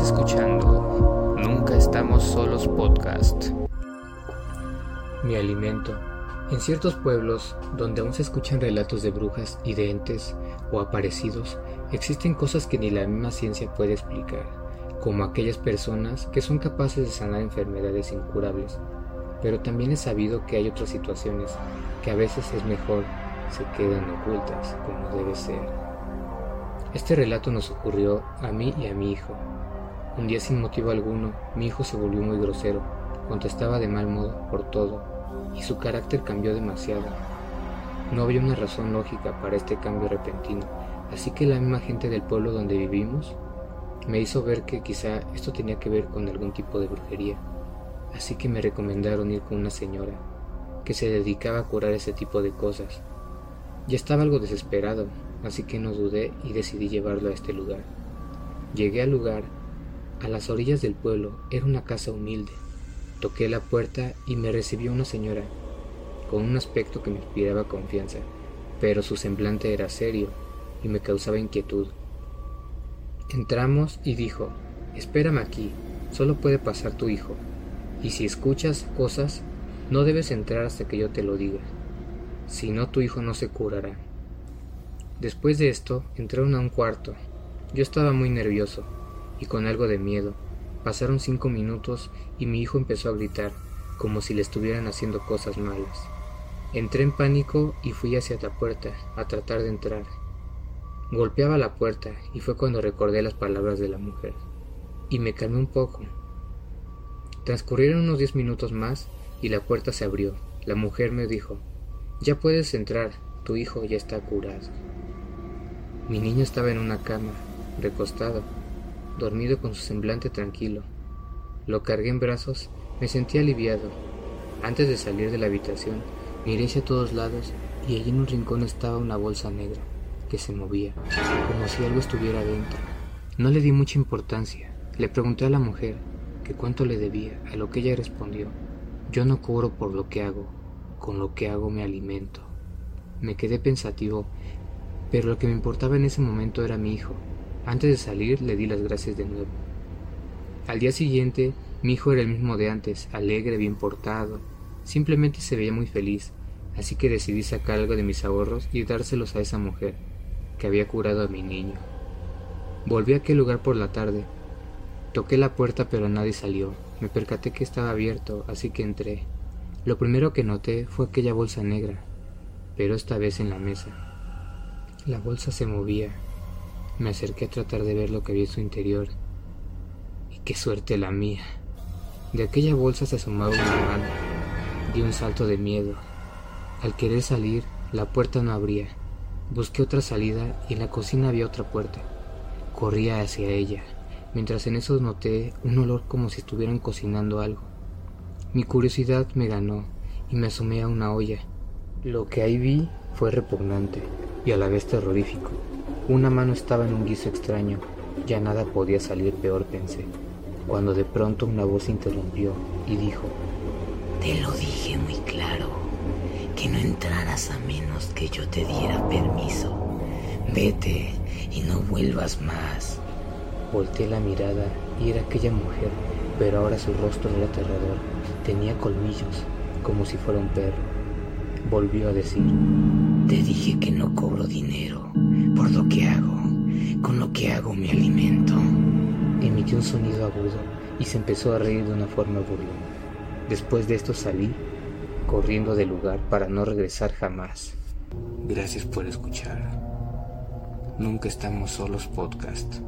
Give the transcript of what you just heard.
escuchando Nunca estamos solos podcast. Mi alimento. En ciertos pueblos, donde aún se escuchan relatos de brujas y de entes o aparecidos, existen cosas que ni la misma ciencia puede explicar, como aquellas personas que son capaces de sanar enfermedades incurables. Pero también es sabido que hay otras situaciones que a veces es mejor se quedan ocultas, como debe ser. Este relato nos ocurrió a mí y a mi hijo, un día sin motivo alguno, mi hijo se volvió muy grosero, contestaba de mal modo por todo, y su carácter cambió demasiado. No había una razón lógica para este cambio repentino, así que la misma gente del pueblo donde vivimos me hizo ver que quizá esto tenía que ver con algún tipo de brujería, así que me recomendaron ir con una señora que se dedicaba a curar ese tipo de cosas. Ya estaba algo desesperado, así que no dudé y decidí llevarlo a este lugar. Llegué al lugar a las orillas del pueblo era una casa humilde. Toqué la puerta y me recibió una señora, con un aspecto que me inspiraba confianza, pero su semblante era serio y me causaba inquietud. Entramos y dijo, espérame aquí, solo puede pasar tu hijo, y si escuchas cosas, no debes entrar hasta que yo te lo diga, si no tu hijo no se curará. Después de esto, entraron a un cuarto. Yo estaba muy nervioso, y con algo de miedo. Pasaron cinco minutos y mi hijo empezó a gritar, como si le estuvieran haciendo cosas malas. Entré en pánico y fui hacia la puerta, a tratar de entrar. Golpeaba la puerta y fue cuando recordé las palabras de la mujer, y me calmé un poco. Transcurrieron unos diez minutos más y la puerta se abrió. La mujer me dijo, ya puedes entrar, tu hijo ya está curado. Mi niño estaba en una cama, recostado, dormido con su semblante tranquilo. Lo cargué en brazos, me sentí aliviado. Antes de salir de la habitación, miré hacia todos lados y allí en un rincón estaba una bolsa negra que se movía, como si algo estuviera dentro. No le di mucha importancia. Le pregunté a la mujer que cuánto le debía, a lo que ella respondió, yo no cobro por lo que hago, con lo que hago me alimento. Me quedé pensativo, pero lo que me importaba en ese momento era mi hijo, antes de salir le di las gracias de nuevo. Al día siguiente, mi hijo era el mismo de antes, alegre, bien portado. Simplemente se veía muy feliz, así que decidí sacar algo de mis ahorros y dárselos a esa mujer, que había curado a mi niño. Volví a aquel lugar por la tarde. Toqué la puerta pero nadie salió. Me percaté que estaba abierto, así que entré. Lo primero que noté fue aquella bolsa negra, pero esta vez en la mesa. La bolsa se movía, me acerqué a tratar de ver lo que había en su interior. Y qué suerte la mía. De aquella bolsa se asomaba una mano. Di un salto de miedo. Al querer salir, la puerta no abría. Busqué otra salida y en la cocina había otra puerta. Corría hacia ella, mientras en eso noté un olor como si estuvieran cocinando algo. Mi curiosidad me ganó y me asomé a una olla. Lo que ahí vi fue repugnante y a la vez terrorífico. Una mano estaba en un guiso extraño, ya nada podía salir peor pensé, cuando de pronto una voz interrumpió y dijo, Te lo dije muy claro, que no entraras a menos que yo te diera permiso. Vete y no vuelvas más. Volté la mirada y era aquella mujer, pero ahora su rostro era aterrador, tenía colmillos, como si fuera un perro. Volvió a decir, Te dije que no cobro dinero por lo que hago, con lo que hago me alimento. Emitió un sonido agudo y se empezó a reír de una forma burlona. Después de esto salí, corriendo del lugar para no regresar jamás. Gracias por escuchar. Nunca estamos solos podcast.